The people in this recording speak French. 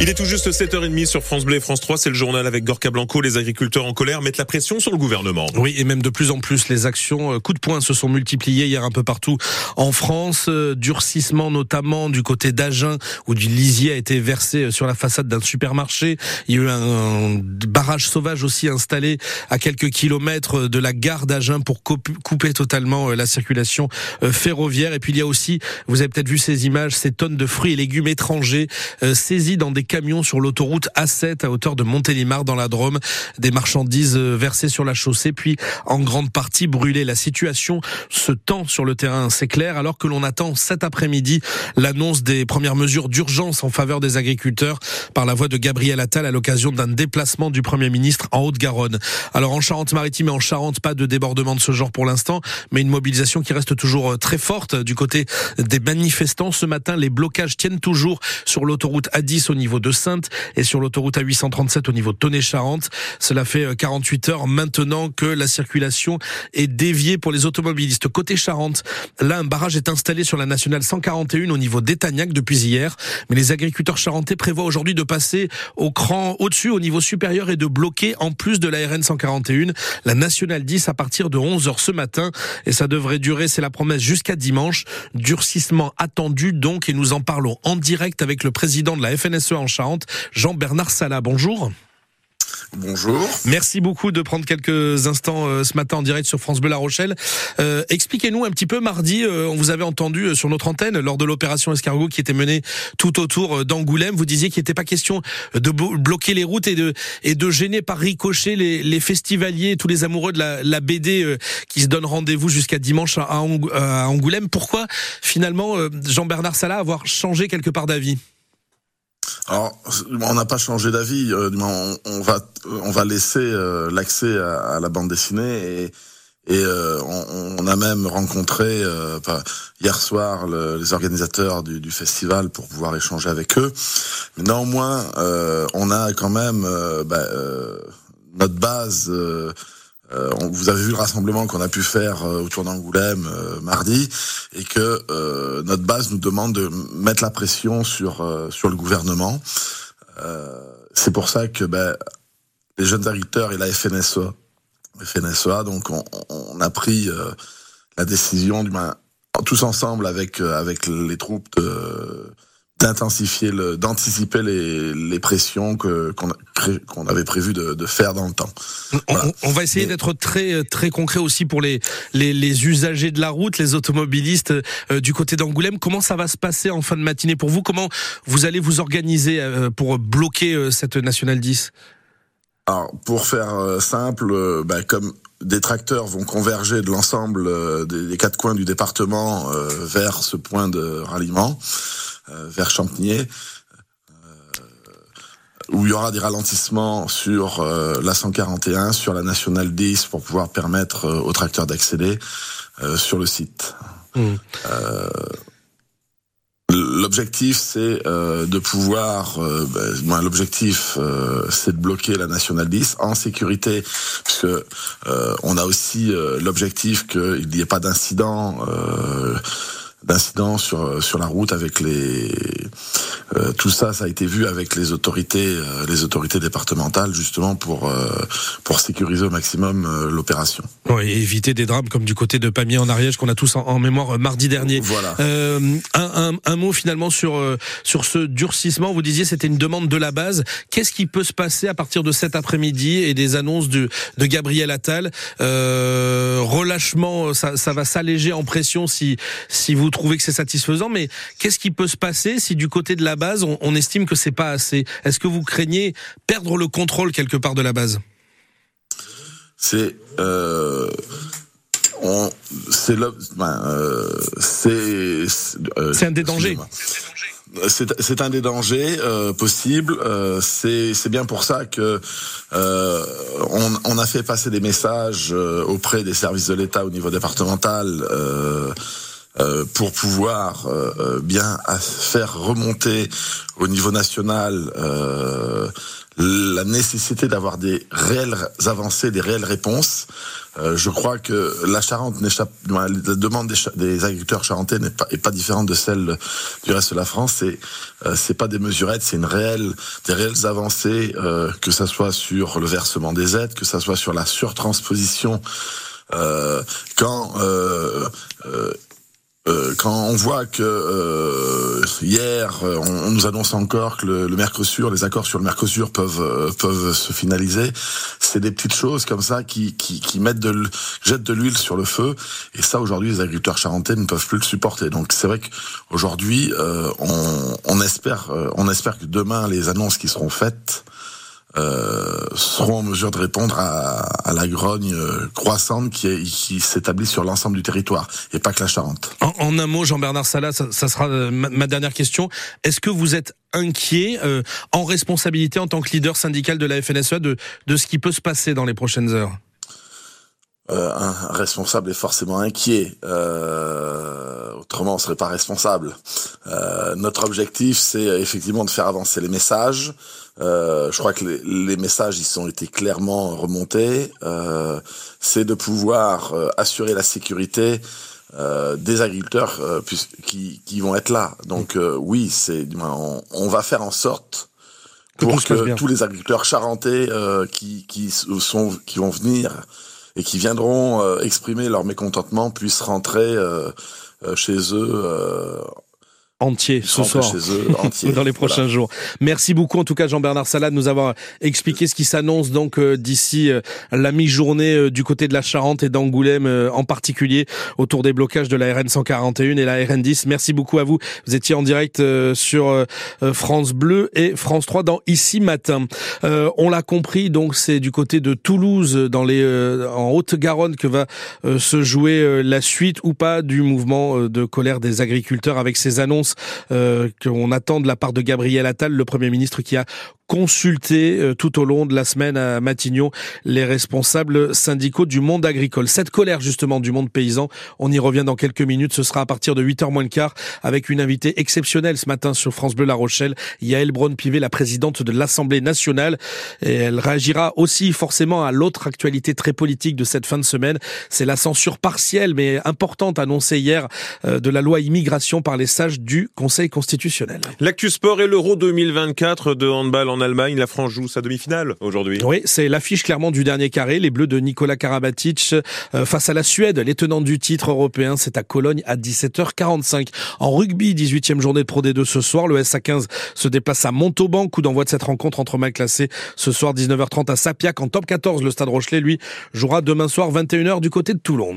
Il est tout juste 7h30 sur France Bleu et France 3, c'est le journal avec Gorka Blanco. Les agriculteurs en colère mettent la pression sur le gouvernement. Oui, et même de plus en plus, les actions euh, coup de poing se sont multipliées hier un peu partout en France. Euh, durcissement notamment du côté d'Agen, où du lisier a été versé euh, sur la façade d'un supermarché. Il y a eu un barrage sauvage aussi installé à quelques kilomètres de la gare d'Agen pour couper totalement la circulation ferroviaire. Et puis il y a aussi, vous avez peut-être vu ces images, ces tonnes de fruits et légumes étrangers saisis dans des camions sur l'autoroute A7 à hauteur de Montélimar dans la Drôme. Des marchandises euh, versées sur la chaussée puis en grande partie brûlées. La situation se tend sur le terrain, c'est clair, alors que l'on attend cet après-midi l'annonce des premières mesures d'urgence en faveur des agriculteurs par la voix de Gabriel Attal à l'occasion d'un déplacement du Premier ministre en Haute-Garonne. Alors en Charente-Maritime et en Charente, pas de débordement de ce genre pour l'instant, mais une mobilisation qui reste toujours euh, très forte du côté des manifestants. Ce matin, les blocages tiennent toujours sur l'autoroute A10 au niveau de Sainte et sur l'autoroute A837 au niveau de Tonnet-Charente. Cela fait 48 euh, heures maintenant que la circulation est déviée pour les automobilistes. Côté Charente, là, un barrage est installé sur la nationale 141 au niveau d'Etagnac depuis hier. Mais les agriculteurs charentais prévoient aujourd'hui de passer au cran au-dessus, au niveau supérieur et de bloquer en plus de la RN 141 la nationale 10 à partir de 11 heures ce matin. Et ça devrait durer, c'est la promesse, jusqu'à dimanche. Durcissement attendu donc et nous en parlons en direct avec le président de la FNSE en Charente, Jean-Bernard Salah. Bonjour. Bonjour. Merci beaucoup de prendre quelques instants euh, ce matin en direct sur France Bleu La Rochelle. Euh, expliquez-nous un petit peu mardi, euh, on vous avait entendu sur notre antenne lors de l'opération Escargot qui était menée tout autour d'Angoulême. Vous disiez qu'il n'était pas question de bloquer les routes et de et de gêner par ricochet les, les festivaliers, tous les amoureux de la, la BD qui se donnent rendez-vous jusqu'à dimanche à, à Angoulême. Pourquoi finalement Jean-Bernard Salah avoir changé quelque part d'avis? Alors, on n'a pas changé d'avis. Euh, on, va, on va laisser euh, l'accès à, la bande dessinée et, et euh, on, a même rencontré hier soir les organisateurs du, festival pour pouvoir échanger avec eux. Mais néanmoins, on a quand même bah, notre base euh, vous avez vu le rassemblement qu'on a pu faire euh, autour d'Angoulême euh, mardi et que notre base nous demande de mettre la pression sur sur le gouvernement. c'est pour ça que ben, les jeunes agriculteurs et la FNSEA, FNSEA donc on, on a pris la décision du tous ensemble avec avec les troupes de d'intensifier le d'anticiper les, les pressions que qu'on qu'on avait prévu de, de, faire dans le temps. On, va essayer d'être très très concret aussi pour les, les, les usagers de la route, les automobilistes euh, du côté d'Angoulême. Comment ça va se passer en fin de matinée pour vous? Comment vous allez vous organiser euh, pour bloquer euh, cette nationale 10 Alors pour faire simple, bah, comme des tracteurs vont converger de l'ensemble des, quatre coins du département vers ce point de ralliement. Euh, vers Champigny, euh, où il y aura des ralentissements sur euh, la 141, sur la nationale 10 pour pouvoir permettre aux tracteurs d'accéder sur le site. Mmh. L'objectif, c'est de pouvoir. Ben, l'objectif, c'est de bloquer la nationale 10 en sécurité, puisque on a aussi l'objectif qu'il n'y ait pas d'incident d'incidents sur sur la route avec les euh, tout ça ça a été vu avec les autorités euh, les autorités départementales justement pour euh, pour sécuriser au maximum l'opération. Oui, et éviter des drames comme du côté de Pamiers en Ariège qu'on a tous en, mémoire mardi dernier. Voilà. Un, un, un, mot finalement sur sur ce durcissement. Vous disiez c'était une demande de la base. Qu'est-ce qui peut se passer à partir de cet après-midi et des annonces de de Gabriel Attal? Relâchement, ça, ça va s'alléger en pression si si vous trouvez que c'est satisfaisant, mais qu'est-ce qui peut se passer si du côté de la base, on, estime que c'est pas assez Est-ce que vous craignez perdre le contrôle quelque part de la base? C'est euh, c'est ben, euh, c'est euh, c'est un des dangers. C'est un des dangers euh, possibles. Euh, c'est bien pour ça que euh, on, on, a fait passer des messages auprès des services de l'État au niveau départemental pour pouvoir bien faire remonter au niveau national la nécessité d'avoir des réelles avancées, des réelles réponses. Euh, je crois que la Charente n'échappe, la demande des, agriculteurs charentais n'est pas, pas différente de celle du reste de la France. C'est euh, c'est pas des mesurettes, c'est une réelle, des réelles avancées, euh, que ça soit sur le versement des aides, que ça soit sur la surtransposition. Euh, quand euh, euh, quand on voit que euh, hier euh, on, nous annonce encore que le, Mercosur, les accords sur le Mercosur peuvent peuvent se finaliser, c'est des petites choses comme ça qui qui, qui mettent de jettent de l'huile sur le feu et ça aujourd'hui les agriculteurs charentais ne peuvent plus le supporter. Donc c'est vrai qu'aujourd'hui on, on espère on espère que demain les annonces qui seront faites euh, seront en mesure de répondre à, à la grogne euh, croissante qui, qui s'établit sur l'ensemble du territoire et pas que la Charente. En, un mot, Jean-Bernard Salah, ça, ça sera euh, ma, dernière question. Est-ce que vous êtes inquiet en responsabilité en tant que leader syndical de la FNSEA de, de ce qui peut se passer dans les prochaines heures? Euh, un responsable est forcément inquiet. Euh, autrement, on serait pas responsable. Euh, notre objectif, c'est effectivement de faire avancer les messages. Euh, je crois que les, les, messages, ils ont été clairement remontés. Euh, c'est de pouvoir euh, assurer la sécurité des agriculteurs qui, qui, vont être là. Donc oui, c'est on, on, va faire en sorte pour que tous les agriculteurs charentais qui, qui sont qui vont venir et qui viendront euh, exprimer leur mécontentement puissent rentrer euh, euh, chez eux entier ce soir eux, dans les prochains jours. Merci beaucoup en tout cas Jean-Bernard Salat de nous avoir expliqué ce qui s'annonce donc d'ici la mi-journée du côté de la Charente et d'Angoulême en particulier autour des blocages de la RN 141 et la RN 10. Merci beaucoup à vous. Vous étiez en direct sur France Bleu et France 3 dans Ici Matin. on l'a compris donc c'est du côté de Toulouse dans les en Haute-Garonne que va se jouer la suite ou pas du mouvement de colère des agriculteurs avec ces annonces euh, qu'on attend de la part de Gabriel Attal, le Premier ministre qui a consulté euh, tout au long de la semaine à Matignon les responsables syndicaux du monde agricole. Cette colère justement du monde paysan, on y revient dans quelques minutes, ce sera à partir de 8h moins le quart avec une invitée exceptionnelle ce matin sur France Bleu La Rochelle, Yael Braun-Pivet, la présidente de l'Assemblée nationale. Et elle réagira aussi forcément à l'autre actualité très politique de cette fin de semaine, c'est la censure partielle mais importante annoncée hier euh, de la loi immigration par les sages du Conseil constitutionnel. L'actu et l'Euro 2024 de handball en en Allemagne. La France joue sa demi-finale aujourd'hui. Oui, c'est l'affiche clairement du dernier carré. Les Bleus de Nicolas Karabatic euh, face à la Suède, les tenants du titre européen. C'est à Cologne à 17h45. En rugby, 18e journée de Pro D2 ce soir. Le SA15 se déplace à Montauban. Coup d'envoi de cette rencontre entre mal classés ce soir 19h30 à Sapiac. En top 14, le Stade Rochelet, lui, jouera demain soir 21h du côté de Toulon.